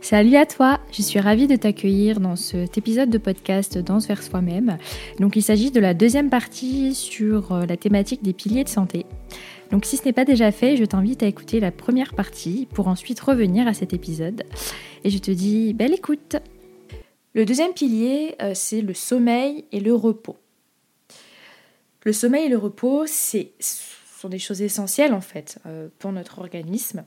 Salut à toi, je suis ravie de t'accueillir dans cet épisode de podcast Danse vers soi-même. Donc il s'agit de la deuxième partie sur euh, la thématique des piliers de santé. Donc si ce n'est pas déjà fait, je t'invite à écouter la première partie pour ensuite revenir à cet épisode. Et je te dis belle écoute. Le deuxième pilier, euh, c'est le sommeil et le repos. Le sommeil et le repos, c'est sont des choses essentielles en fait euh, pour notre organisme.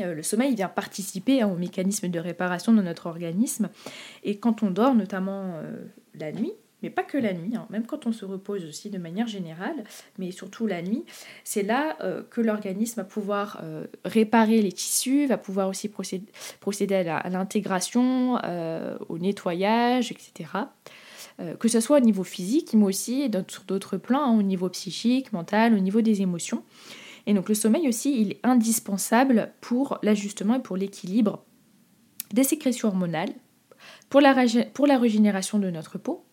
Euh, le sommeil vient participer hein, au mécanisme de réparation de notre organisme. Et quand on dort, notamment euh, la nuit, mais pas que la nuit, hein, même quand on se repose aussi de manière générale, mais surtout la nuit, c'est là euh, que l'organisme va pouvoir réparer les tissus, va pouvoir aussi procéder, à l'intégration, au nettoyage, etc. que ce soit au niveau physique, mais aussi sur d'autres plans, hein, au niveau psychique, mental, au niveau des émotions. Et donc le sommeil aussi, il est indispensable pour l'ajustement et pour l'équilibre des sécrétions hormonales, pour la, pour la régénération de notre peau,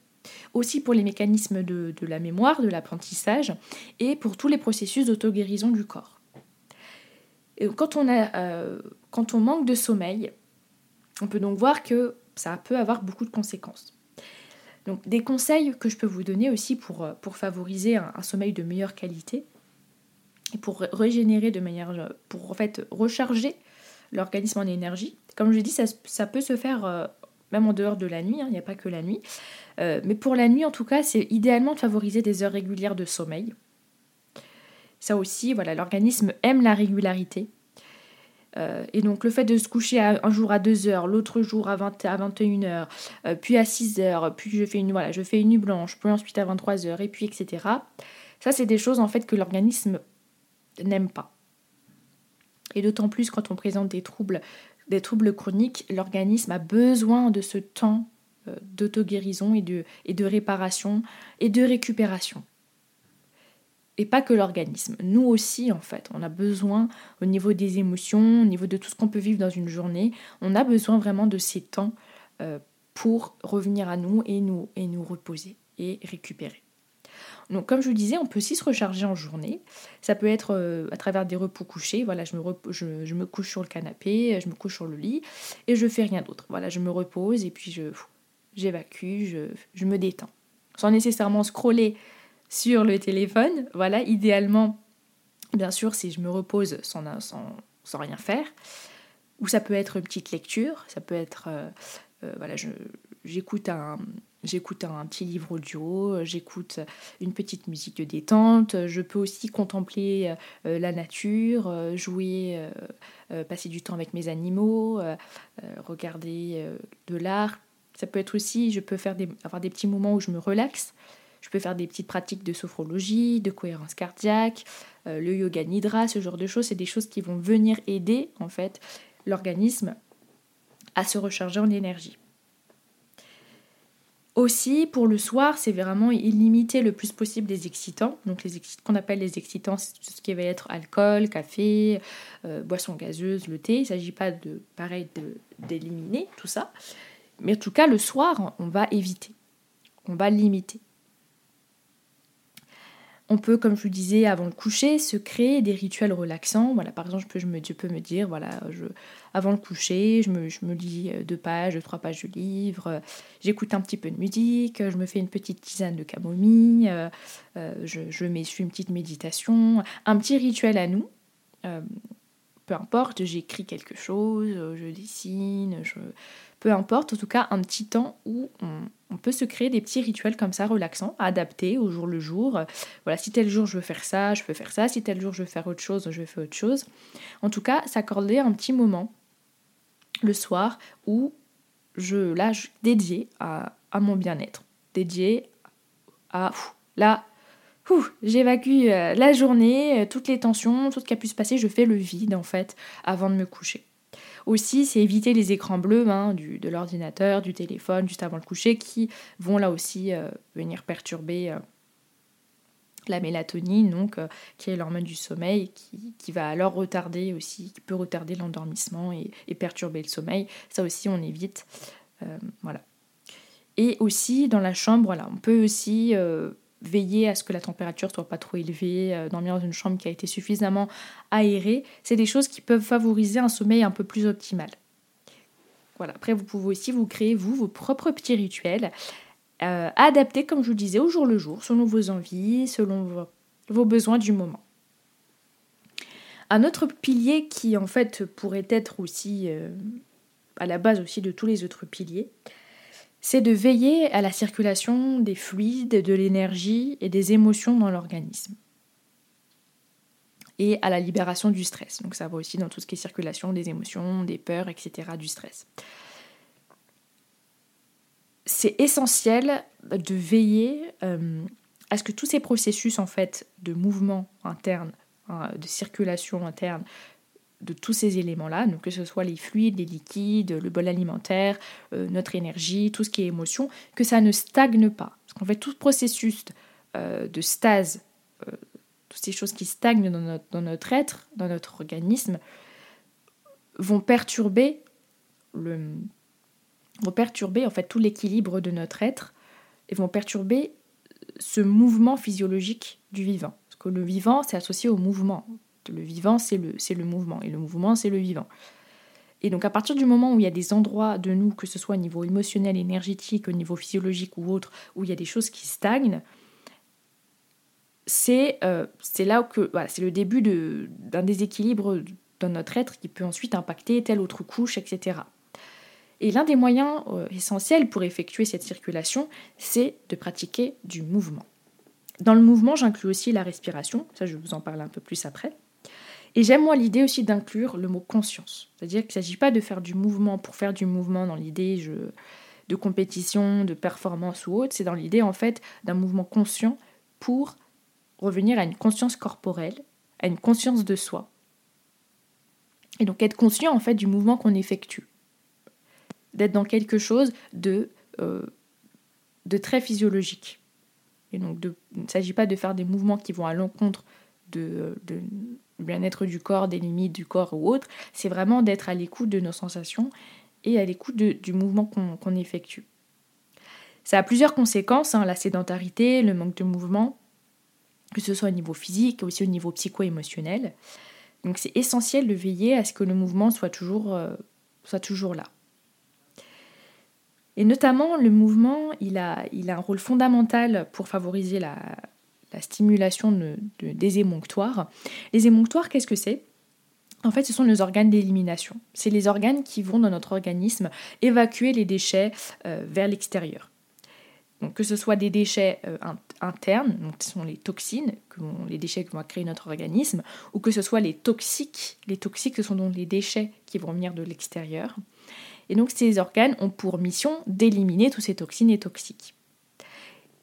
aussi pour les mécanismes de, la mémoire, de l'apprentissage, et pour tous les processus d'auto-guérison du corps. Et quand, on a, euh, quand on manque de sommeil, on peut donc voir que ça peut avoir beaucoup de conséquences. Donc des conseils que je peux vous donner aussi pour, pour favoriser un sommeil de meilleure qualité, pour régénérer de manière, pour en fait recharger l'organisme en énergie. Comme je dis, ça, ça peut se faire euh, même en dehors de la nuit, hein, il n'y a pas que la nuit. Euh, mais pour la nuit, en tout cas, c'est idéalement de favoriser des heures régulières de sommeil. Ça aussi, voilà, l'organisme aime la régularité. Euh, et donc le fait de se coucher un jour à 2 heures, l'autre jour à, 20, à 21 heures, puis à 6 heures, puis je fais une, voilà, je fais une nuit blanche, puis ensuite à 23 heures, et puis etc. Ça, c'est des choses en fait que l'organisme n'aime pas. Et d'autant plus quand on présente des troubles, des troubles chroniques, l'organisme a besoin de ce temps euh, d'auto-guérison et de, réparation et de récupération. Et pas que l'organisme. Nous aussi, en fait, on a besoin, au niveau des émotions, au niveau de tout ce qu'on peut vivre dans une journée, on a besoin vraiment de ces temps euh, pour revenir à nous et nous, et nous reposer et récupérer. Donc comme je vous disais, on peut aussi se recharger en journée. Ça peut être euh, à travers des repos couchés. Voilà, je me, je, me, couche sur le canapé, je me couche sur le lit et je fais rien d'autre. Voilà, je me repose et puis je j'évacue, je, je me détends. Sans nécessairement scroller sur le téléphone. Voilà, idéalement, bien sûr, si je me repose sans, sans, sans rien faire. Ou ça peut être une petite lecture, ça peut être... Euh, euh, voilà, j'écoute un, J'écoute un petit livre audio, j'écoute une petite musique de détente, je peux aussi contempler euh, la nature, euh, jouer, euh, passer du temps avec mes animaux, regarder de l'art. Ça peut être aussi, je peux faire des, avoir des petits moments où je me relaxe. Je peux faire des petites pratiques de sophrologie, de cohérence cardiaque, le yoga nidra, ce genre de choses. C'est des choses qui vont venir aider en fait l'organisme à se recharger en énergie. Aussi, pour le soir, c'est vraiment limiter le plus possible les excitants. Donc, les qu'on appelle les excitants, c'est tout ce qui va être alcool, café, euh, boissons gazeuses, le thé. Il ne s'agit pas de, pareil, d'éliminer tout ça. Mais en tout cas, le soir, on va éviter. On va limiter. On peut, comme je vous disais avant le coucher, se créer des rituels relaxants. Voilà, par exemple, je peux, me, dire, voilà, je, avant le coucher, je me, lis euh, deux pages, trois pages de livre, euh, j'écoute un petit peu de musique, je me fais une petite tisane de camomille, euh, je, je mets, une petite méditation, un petit rituel à nous. peu importe, j'écris quelque chose, je dessine, je, peu importe, en tout cas un petit temps où on, peut se créer des petits rituels comme ça, relaxants, adaptés au jour le jour. Voilà, si tel jour je veux faire ça, je peux faire ça, si tel jour je veux faire autre chose, je faire autre chose. En tout cas, s'accorder un petit moment le soir où je, là, dédié à, mon bien-être, dédié à, là, j'évacue euh, la journée, euh, toutes les tensions, tout ce qui a pu se passer, je fais le vide en fait avant de me coucher. Aussi, c'est éviter les écrans bleus hein, du, de l'ordinateur, du téléphone, juste avant le coucher, qui vont là aussi euh, venir perturber euh, la mélatonine, donc, euh, qui est l'hormone du sommeil, qui, va alors retarder aussi, qui peut retarder l'endormissement et, perturber le sommeil. Ça aussi, on évite. voilà. Et aussi, dans la chambre, voilà, on peut aussi veiller à ce que la température soit pas trop élevée, euh, dormir dans une chambre qui a été suffisamment aérée, c'est des choses qui peuvent favoriser un sommeil un peu plus optimal. Voilà. Après, vous pouvez aussi vous créer, vous, vos propres petits rituels, euh, adaptés, comme je vous disais, au jour le jour, selon vos envies, selon vos, besoins du moment. Un autre pilier qui, en fait, pourrait être aussi euh, à la base aussi de tous les autres piliers, c'est de veiller à la circulation des fluides, de l'énergie et des émotions dans l'organisme. Et à la libération du stress. Donc ça va aussi dans tout ce qui est circulation des émotions, des peurs, etc., du stress. C'est essentiel de veiller euh, à ce que tous ces processus en fait de mouvement interne, hein, de circulation interne, de tous ces éléments-là, donc que ce soit les fluides, les liquides, le bol alimentaire, euh, notre énergie, tout ce qui est émotion, que ça ne stagne pas. Parce qu'en fait, tout processus euh, de stase, euh, toutes ces choses qui stagnent dans notre, être, dans notre organisme, vont perturber le, vont perturber en fait tout l'équilibre de notre être et vont perturber ce mouvement physiologique du vivant. Parce que le vivant, c'est associé au mouvement. Le vivant, c'est le, mouvement, et le mouvement, c'est le vivant. Et donc à partir du moment où il y a des endroits de nous, que ce soit au niveau émotionnel, énergétique, au niveau physiologique ou autre, où il y a des choses qui stagnent, c'est, euh, là que c'est le début d'un déséquilibre dans notre être qui peut ensuite impacter telle autre couche, etc. Et l'un des moyens euh, essentiels pour effectuer cette circulation, c'est de pratiquer du mouvement. Dans le mouvement, j'inclus aussi la respiration, ça je vous en parle un peu plus après. Et j'aime moi l'idée aussi d'inclure le mot conscience. C'est-à-dire qu'il ne s'agit pas de faire du mouvement pour faire du mouvement dans l'idée de compétition, de performance ou autre. C'est dans l'idée en fait d'un mouvement conscient pour revenir à une conscience corporelle, à une conscience de soi. Et donc être conscient en fait du mouvement qu'on effectue. D'être dans quelque chose de, euh, très physiologique. Et donc il ne s'agit pas de faire des mouvements qui vont à l'encontre de, de, bien-être du corps, des limites du corps ou autre, c'est vraiment d'être à l'écoute de nos sensations et à l'écoute du mouvement qu'on effectue. Ça a plusieurs conséquences, hein, la sédentarité, le manque de mouvement, que ce soit au niveau physique, aussi au niveau psycho-émotionnel. Donc c'est essentiel de veiller à ce que le mouvement soit toujours, euh, là. Et notamment, le mouvement, il a un rôle fondamental pour favoriser la, la stimulation de, des émonctoires. Les émonctoires, qu'est-ce que c'est? En fait, ce sont nos organes d'élimination. C'est les organes qui vont dans notre organisme évacuer les déchets euh, vers l'extérieur. Donc, que ce soit des déchets euh, internes, donc ce sont les toxines, les déchets que va créer notre organisme, ou que ce soit les toxiques. Les toxiques, ce sont donc les déchets qui vont venir de l'extérieur. Et donc, ces organes ont pour mission d'éliminer tous ces toxines et toxiques.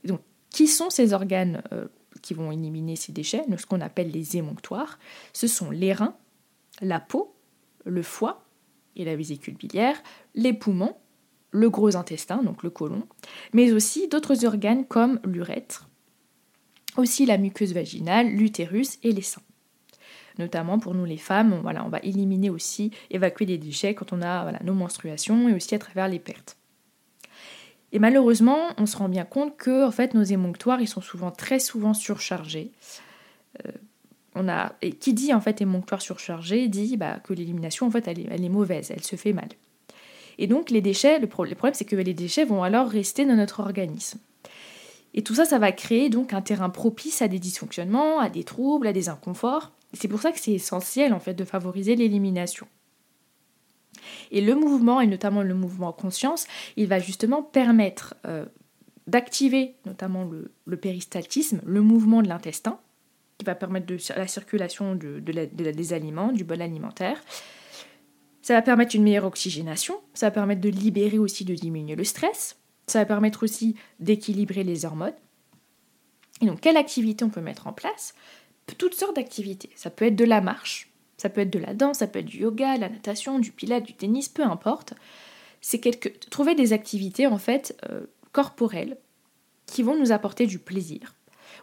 donc, qui sont ces organes euh, qui vont éliminer ces déchets, ce qu'on appelle les émonctoires Ce sont les reins, la peau, le foie et la vésicule biliaire, les poumons, le gros intestin, donc le côlon, mais aussi d'autres organes comme l'urètre, aussi la muqueuse vaginale, l'utérus et les seins. Notamment pour nous les femmes, on va éliminer aussi, évacuer des déchets quand on a nos menstruations et aussi à travers les pertes. Et malheureusement, on se rend bien compte que en fait, nos émonctoires, ils sont souvent très souvent surchargés. Euh, on a, et qui dit en fait émonctoire surchargé dit bah, que l'élimination en fait elle est, mauvaise, elle se fait mal. Et donc les déchets, le, problème c'est que les déchets vont alors rester dans notre organisme. Et tout ça, ça va créer donc un terrain propice à des dysfonctionnements, à des troubles, à des inconforts. C'est pour ça que c'est essentiel en fait de favoriser l'élimination. Et le mouvement, et notamment le mouvement conscience, il va justement permettre euh, d'activer notamment le, péristaltisme, le mouvement de l'intestin, qui va permettre de, la circulation de, des aliments, du bol alimentaire. Ça va permettre une meilleure oxygénation, ça va permettre de libérer aussi, de diminuer le stress, ça va permettre aussi d'équilibrer les hormones. Et donc, quelle activité on peut mettre en place? Toutes sortes d'activités. Ça peut être de la marche, ça peut être de la danse, ça peut être du yoga, la natation, du pilates, du tennis, peu importe. C'est trouver des activités en fait euh, corporelles qui vont nous apporter du plaisir,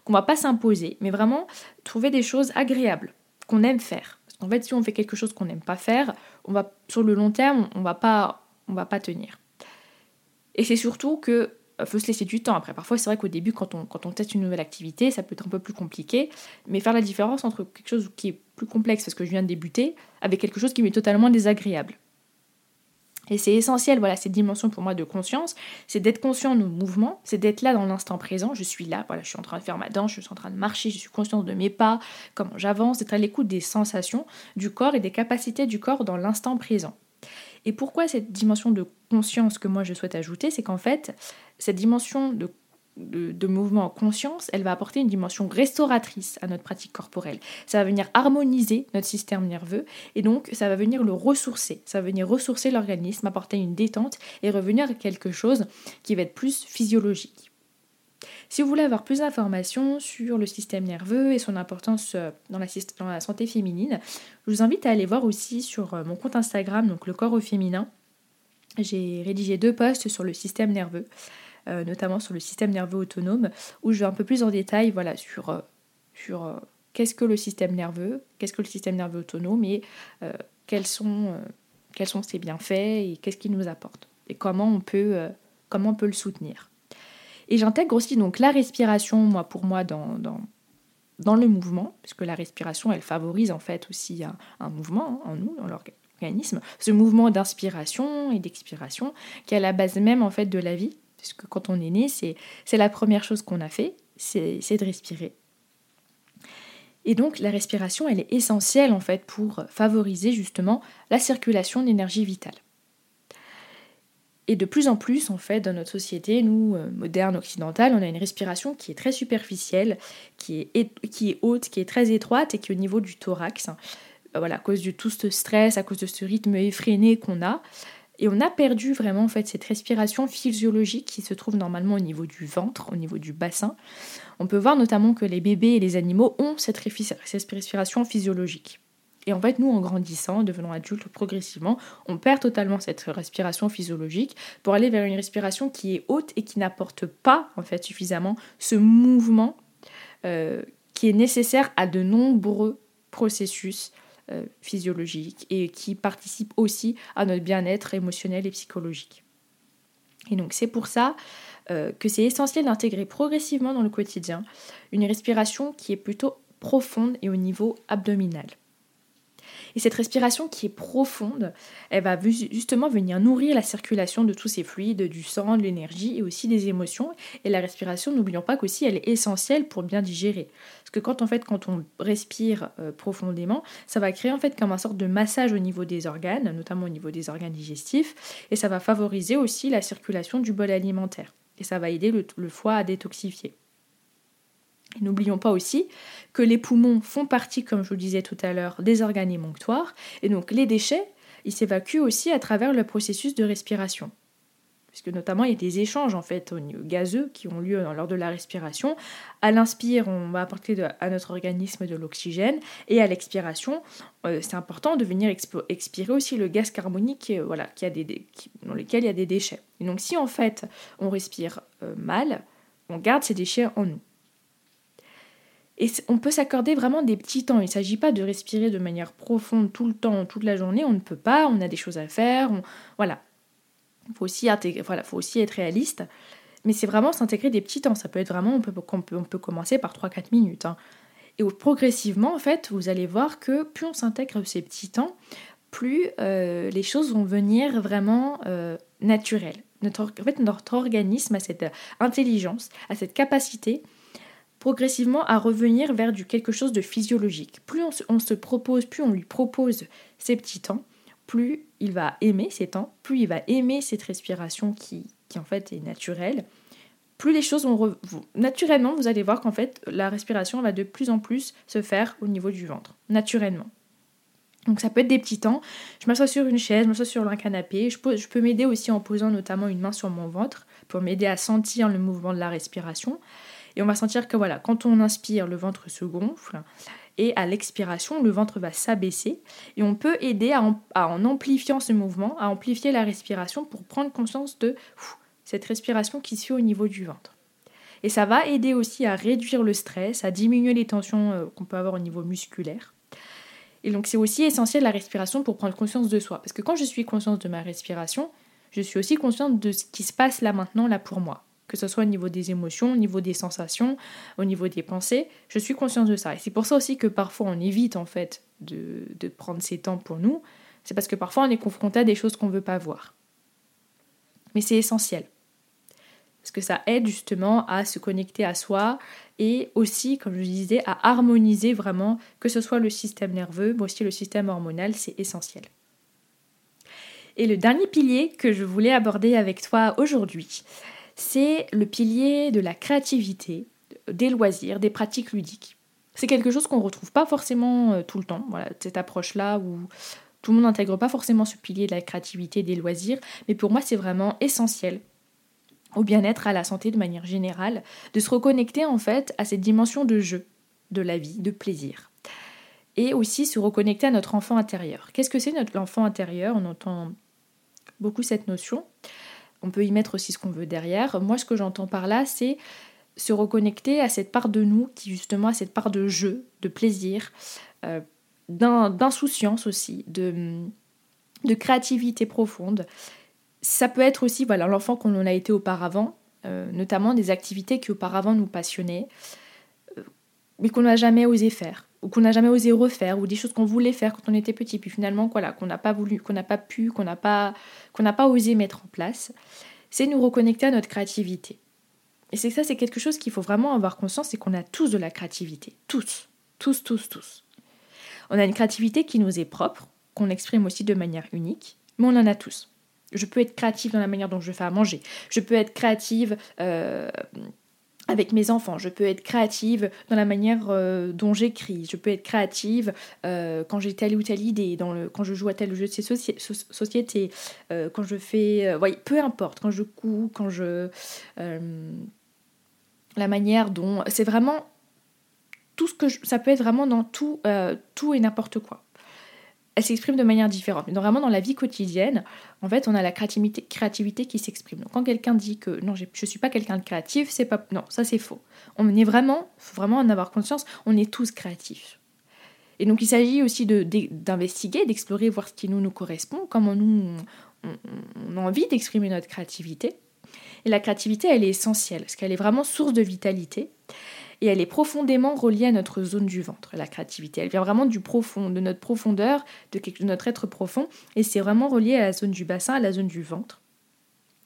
qu'on va pas s'imposer, mais vraiment trouver des choses agréables qu'on aime faire. Parce qu'en fait, si on fait quelque chose qu'on n'aime pas faire, on va sur le long terme, on va pas, on va pas tenir. Et c'est surtout que faut se laisser du temps. Après, parfois, c'est vrai qu'au début, quand on, quand on teste une nouvelle activité, ça peut être un peu plus compliqué. Mais faire la différence entre quelque chose qui est plus complexe parce que je viens de débuter avec quelque chose qui m'est totalement désagréable. Et c'est essentiel, voilà, cette dimension pour moi de conscience, c'est d'être conscient de nos mouvements, c'est d'être là dans l'instant présent, je suis là, voilà, je suis en train de faire ma danse, je suis en train de marcher, je suis consciente de mes pas, comment j'avance, d'être à l'écoute des sensations du corps et des capacités du corps dans l'instant présent. Et pourquoi cette dimension de conscience que moi je souhaite ajouter, c'est qu'en fait, cette dimension de de, mouvement en conscience, elle va apporter une dimension restauratrice à notre pratique corporelle. Ça va venir harmoniser notre système nerveux et donc ça va venir le ressourcer. Ça va venir ressourcer l'organisme, apporter une détente et revenir à quelque chose qui va être plus physiologique. Si vous voulez avoir plus d'informations sur le système nerveux et son importance euh, dans la, santé féminine, je vous invite à aller voir aussi sur euh, mon compte Instagram, donc le corps au féminin. J'ai rédigé deux posts sur le système nerveux. Euh, notamment sur le système nerveux autonome, où je vais un peu plus en détail voilà, sur, qu'est-ce que le système nerveux, qu'est-ce que le système nerveux autonome et quels, sont, ses bienfaits et qu'est-ce qu'il nous apporte et comment on peut le soutenir. Et j'intègre aussi donc la respiration, moi pour moi, dans, le mouvement, puisque la respiration, elle favorise en fait aussi un, un mouvement hein, en nous, dans l'organisme, ce mouvement d'inspiration et d'expiration qui est à la base même en fait de la vie, puisque quand on est né, c'est la première chose qu'on a fait, c'est de respirer. Et donc la respiration, elle est essentielle en fait pour favoriser justement la circulation d'énergie vitale. Et de plus en plus, en fait, dans notre société, nous, euh, modernes, occidentales, on a une respiration qui est très superficielle, qui est, qui haute, qui est très étroite et qui est au niveau du thorax. Voilà, à cause de tout ce stress, à cause de ce rythme effréné qu'on a, et on a perdu vraiment en fait cette respiration physiologique qui se trouve normalement au niveau du ventre, au niveau du bassin. On peut voir notamment que les bébés et les animaux ont cette respiration physiologique. Et en fait, nous, en grandissant, en devenant adultes progressivement, on perd totalement cette respiration physiologique pour aller vers une respiration qui est haute et qui n'apporte pas en fait suffisamment ce mouvement euh, qui est nécessaire à de nombreux processus euh, physiologique et qui participe aussi à notre bien-être émotionnel et psychologique. Et donc c'est pour ça euh, que c'est essentiel d'intégrer progressivement dans le quotidien une respiration qui est plutôt profonde et au niveau abdominal. Et cette respiration qui est profonde, elle va justement venir nourrir la circulation de tous ces fluides, du sang, de l'énergie et aussi des émotions. Et la respiration, n'oublions pas qu'aussi elle est essentielle pour bien digérer. Parce que quand en fait quand on respire euh, profondément, ça va créer en fait comme un sorte de massage au niveau des organes, notamment au niveau des organes digestifs, et ça va favoriser aussi la circulation du bol alimentaire. Et ça va aider le foie à détoxifier. N'oublions pas aussi que les poumons font partie, comme je vous le disais tout à l'heure, des organes émonctoires, et donc les déchets, ils s'évacuent aussi à travers le processus de respiration. Puisque notamment il y a des échanges en fait gazeux qui ont lieu lors de la respiration. À l'inspire, on va apporter à notre organisme de l'oxygène, et à l'expiration, euh, c'est important de venir expirer aussi le gaz carbonique euh, voilà, des, dans lequel il y a des déchets. Et donc si en fait on respire euh, mal, on garde ces déchets en nous. Et on peut s'accorder vraiment des petits temps. Il ne s'agit pas de respirer de manière profonde tout le temps, toute la journée. On ne peut pas, on a des choses à faire. Voilà. Il faut aussi, voilà, faut aussi être réaliste. Mais c'est vraiment s'intégrer des petits temps. Ça peut être vraiment, on peut, on peut, commencer par 3-4 minutes. Hein. Et progressivement, en fait, vous allez voir que plus on s'intègre ces petits temps, plus euh, les choses vont venir vraiment euh, naturelles. Notre, en fait, notre organisme a cette intelligence, a cette capacité progressivement à revenir vers du quelque chose de physiologique. Plus on se, propose, plus on lui propose ces petits temps, plus il va aimer ces temps, plus il va aimer cette respiration qui, en fait est naturelle, plus les choses vont... Naturellement, vous allez voir qu'en fait, la respiration va de plus en plus se faire au niveau du ventre, naturellement. Donc ça peut être des petits temps. Je m'assois sur une chaise, je m'assois sur un canapé. Je peux m'aider aussi en posant notamment une main sur mon ventre pour m'aider à sentir le mouvement de la respiration. Et on va sentir que voilà, quand on inspire, le ventre se gonfle. Et à l'expiration, le ventre va s'abaisser. Et on peut aider à en, amplifiant ce mouvement, à amplifier la respiration pour prendre conscience de cette respiration qui se fait au niveau du ventre. Et ça va aider aussi à réduire le stress, à diminuer les tensions euh, qu'on peut avoir au niveau musculaire. Et donc c'est aussi essentiel la respiration pour prendre conscience de soi. Parce que quand je suis consciente de ma respiration, je suis aussi consciente de ce qui se passe là maintenant, là pour moi que ce soit au niveau des émotions, au niveau des sensations, au niveau des pensées, je suis consciente de ça. Et c'est pour ça aussi que parfois on évite en fait de, prendre ces temps pour nous, c'est parce que parfois on est confronté à des choses qu'on ne veut pas voir. Mais c'est essentiel. Parce que ça aide justement à se connecter à soi et aussi, comme je disais, à harmoniser vraiment, que ce soit le système nerveux, mais aussi le système hormonal, c'est essentiel. Et le dernier pilier que je voulais aborder avec toi aujourd'hui, c'est le pilier de la créativité, des loisirs, des pratiques ludiques. C'est quelque chose qu'on ne retrouve pas forcément euh, tout le temps, cette approche-là où tout le monde n'intègre pas forcément ce pilier de la créativité, des loisirs, mais pour moi c'est vraiment essentiel au bien-être, à la santé de manière générale, de se reconnecter en fait à cette dimension de jeu, de la vie, de plaisir. Et aussi se reconnecter à notre enfant intérieur. Qu'est-ce que c'est notre enfant intérieur? On entend beaucoup cette notion. On peut y mettre aussi ce qu'on veut derrière. Moi, ce que j'entends par là, c'est se reconnecter à cette part de nous qui justement a cette part de jeu, de plaisir, euh, d'insouciance aussi, de, de créativité profonde ça peut être aussi voilà l'enfant qu'on en a été auparavant, euh, notamment des activités qui auparavant nous passionnaient, euh, mais qu'on n'a jamais osé faire, ou qu'on n'a jamais osé refaire, ou des choses qu'on voulait faire quand on était petit, puis finalement voilà, qu'on n'a pas voulu, qu'on n'a pas pu, qu'on n'a pas, qu'on n'a pas osé mettre en place. C'est nous reconnecter à notre créativité. Et c'est ça, c'est quelque chose qu'il faut vraiment avoir conscience, c'est qu'on a tous de la créativité, tous, tous, tous, tous. On a une créativité qui nous est propre, qu'on exprime aussi de manière unique, mais on en a tous. Je peux être créative dans la manière dont je fais à manger. Je peux être créative euh, avec mes enfants. Je peux être créative dans la manière euh, dont j'écris. Je peux être créative euh, quand j'ai telle ou telle idée, quand je joue à tel jeu de société, quand je fais... Oui, peu importe, quand je couds, quand je... la manière dont... C'est vraiment... Tout ce que ça peut être vraiment dans tout, tout et n'importe quoi elle s'exprime de manière différente. Mais vraiment, dans la vie quotidienne, en fait, on a la créativité, qui s'exprime. Donc, quand quelqu'un dit que non, je ne suis pas quelqu'un de créatif, c'est pas. Non, ça c'est faux. On est vraiment, faut vraiment en avoir conscience, on est tous créatifs. Et donc, il s'agit aussi d'investiguer, d'explorer, voir ce qui nous, nous correspond, comment nous, on, a envie d'exprimer notre créativité. Et la créativité, elle est essentielle, parce qu'elle est vraiment source de vitalité et elle est profondément reliée à notre zone du ventre, la créativité. Elle vient vraiment du profond, de notre profondeur, de, notre être profond, et c'est vraiment relié à la zone du bassin, à la zone du ventre.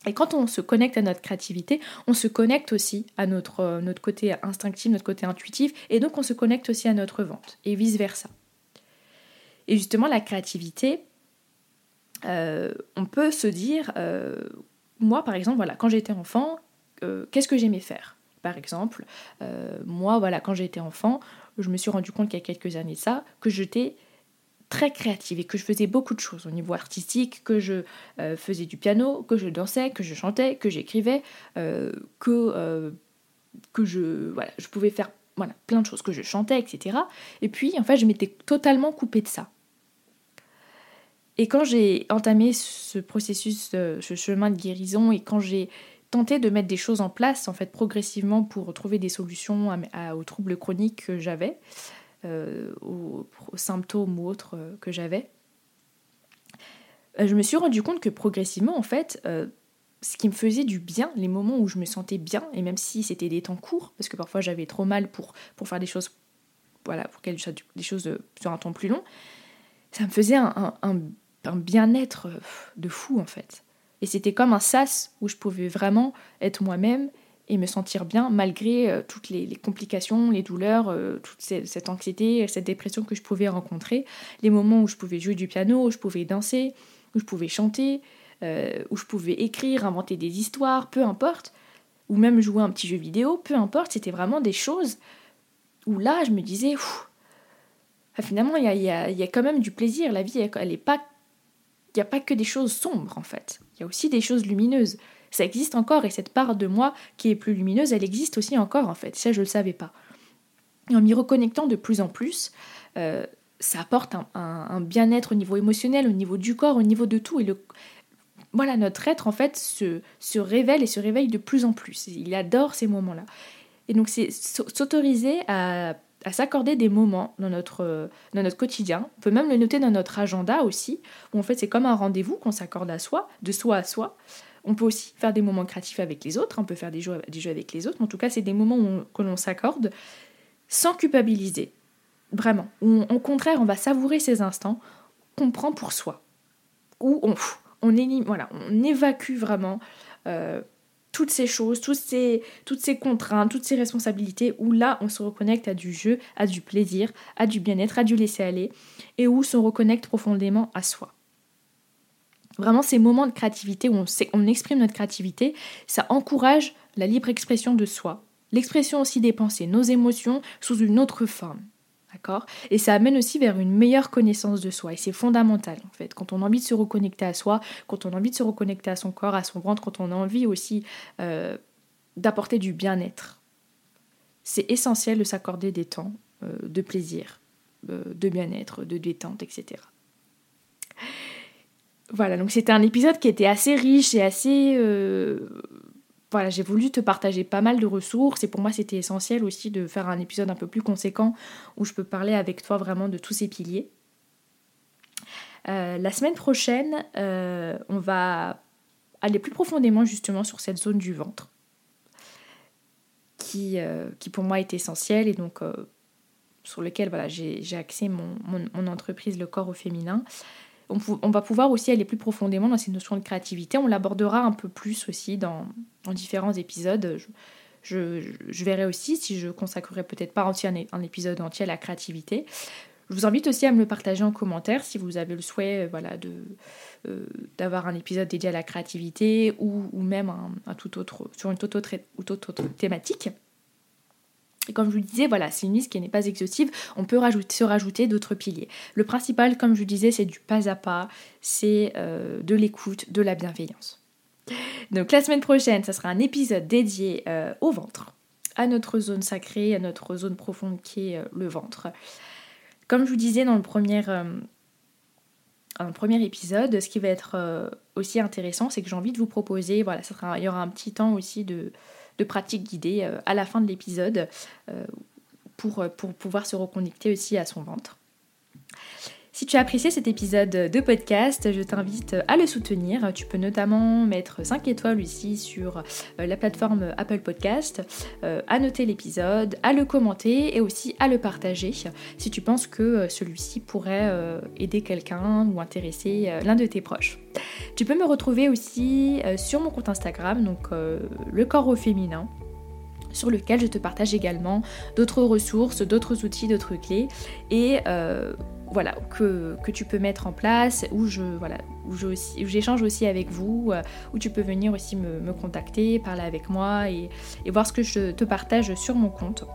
Et quand on se connecte à notre créativité, on se connecte aussi à notre, euh, côté instinctif, notre côté intuitif, et donc on se connecte aussi à notre ventre, et vice-versa. Et justement, la créativité, euh, on peut se dire, euh, moi par exemple, voilà, quand j'étais enfant, qu'est-ce que j'aimais faire? Par exemple, euh, moi, voilà, quand j'étais enfant, je me suis rendu compte qu'il y a quelques années de ça, que j'étais très créative et que je faisais beaucoup de choses au niveau artistique, que je euh, faisais du piano, que je dansais, que je chantais, que j'écrivais, euh, que, que je, voilà, je pouvais faire voilà, plein de choses, que je chantais, etc. Et puis, en fait, je m'étais totalement coupée de ça. Et quand j'ai entamé ce processus, ce chemin de guérison, et quand j'ai tenter de mettre des choses en place en fait progressivement pour trouver des solutions aux troubles chroniques que j'avais, euh, aux, symptômes ou autres euh, que j'avais. Euh, je me suis rendu compte que progressivement en fait, ce qui me faisait du bien, les moments où je me sentais bien, et même si c'était des temps courts, parce que parfois j'avais trop mal pour, pour faire des choses, voilà, pour des choses sur un temps plus long, ça me faisait un, un bien-être de fou en fait. Et c'était comme un sas où je pouvais vraiment être moi-même et me sentir bien malgré euh, toutes les, complications, les douleurs, euh, toute cette, anxiété, cette dépression que je pouvais rencontrer, les moments où je pouvais jouer du piano, où je pouvais danser, où je pouvais chanter, euh, où je pouvais écrire, inventer des histoires, peu importe, ou même jouer un petit jeu vidéo, peu importe, c'était vraiment des choses où là je me disais, ah, finalement il y a, y a, quand même du plaisir, la vie elle n'est pas il n'y a pas que des choses sombres en fait, il y a aussi des choses lumineuses. Ça existe encore et cette part de moi qui est plus lumineuse, elle existe aussi encore en fait, ça je ne le savais pas. Et en m'y reconnectant de plus en plus, euh, ça apporte un, bien-être au niveau émotionnel, au niveau du corps, au niveau de tout. Et le, voilà, notre être en fait se, se révèle et se réveille de plus en plus. Il adore ces moments-là. Et donc c'est s'autoriser à à s'accorder des moments dans notre, dans notre quotidien. On peut même le noter dans notre agenda aussi, où en fait c'est comme un rendez-vous qu'on s'accorde à soi, de soi à soi. On peut aussi faire des moments créatifs avec les autres, on peut faire des jeux, des jeux avec les autres. En tout cas, c'est des moments où que l'on s'accorde sans culpabiliser. Vraiment. Où au contraire, on va savourer ces instants qu'on prend pour soi. Où on, on, on évacue vraiment euh, toutes ces choses, toutes ces, contraintes, toutes ces responsabilités, où là, on se reconnecte à du jeu, à du plaisir, à du bien-être, à du laisser-aller, et où on se reconnecte profondément à soi. Vraiment, ces moments de créativité où on, on exprime notre créativité, ça encourage la libre expression de soi, l'expression aussi des pensées, nos émotions sous une autre forme. Et ça amène aussi vers une meilleure connaissance de soi. Et c'est fondamental, en fait. Quand on a envie de se reconnecter à soi, quand on a envie de se reconnecter à son corps, à son ventre, quand on a envie aussi euh, d'apporter du bien-être, c'est essentiel de s'accorder des temps euh, de plaisir, euh, de bien-être, de détente, etc. Voilà, donc c'était un épisode qui était assez riche et assez voilà, j'ai voulu te partager pas mal de ressources et pour moi c'était essentiel aussi de faire un épisode un peu plus conséquent où je peux parler avec toi vraiment de tous ces piliers. Euh, la semaine prochaine, euh, on va aller plus profondément justement sur cette zone du ventre qui, euh, qui pour moi est essentielle et donc sur lequel voilà, j'ai axé mon, mon, entreprise Le Corps au Féminin on, va pouvoir aussi aller plus profondément dans ces notions de créativité. On l'abordera un peu plus aussi dans, différents épisodes. Je, verrai aussi si je consacrerai peut-être pas entier un, épisode entier à la créativité. Je vous invite aussi à me le partager en commentaire si vous avez le souhait voilà, de, euh, d'avoir un épisode dédié à la créativité ou, même un, tout autre, sur une toute autre, thématique. Et comme je vous disais, voilà, c'est une liste qui n'est pas exhaustive, on peut se rajouter d'autres piliers. Le principal, comme je vous disais, c'est du pas à pas, c'est euh, de l'écoute, de la bienveillance. Donc la semaine prochaine, ça sera un épisode dédié euh, au ventre, à notre zone sacrée, à notre zone profonde qui est euh, le ventre. Comme je vous disais dans le premier, le premier épisode, ce qui va être aussi intéressant, c'est que j'ai envie de vous proposer, voilà, il y aura un petit temps aussi de de pratiques guidées euh, à la fin de l'épisode euh, pour, euh, pour pouvoir se reconnecter aussi à son ventre. Si tu as apprécié cet épisode de podcast, je t'invite à le soutenir. Tu peux notamment mettre 5 étoiles ici sur la plateforme Apple Podcast, à noter l'épisode, à le commenter et aussi à le partager si tu penses que celui-ci pourrait aider quelqu'un ou intéresser l'un de tes proches. Tu peux me retrouver aussi euh, sur mon compte Instagram, donc euh, le corps au féminin sur lequel je te partage également d'autres ressources, d'autres outils, d'autres clés et euh, voilà que, tu peux mettre en place où je voilà j'échange aussi, avec vous, où tu peux venir aussi me, contacter, parler avec moi et, voir ce que je te partage sur mon compte.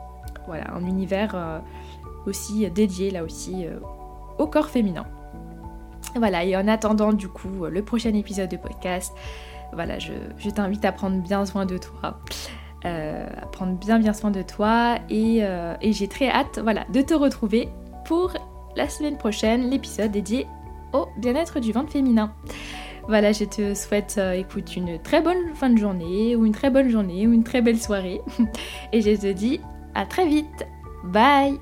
Voilà, un univers aussi dédié là aussi au corps féminin. Voilà, et en attendant du coup le prochain épisode de podcast, voilà, je, t'invite à prendre bien soin de toi. Euh, prendre bien bien soin de toi et, euh, et j'ai très hâte voilà, de te retrouver pour la semaine prochaine, l'épisode dédié au bien-être du ventre féminin. Voilà, je te souhaite, euh, écoute, une très bonne fin de journée, ou une très bonne journée, ou une très belle soirée. Et je te dis à très vite. Bye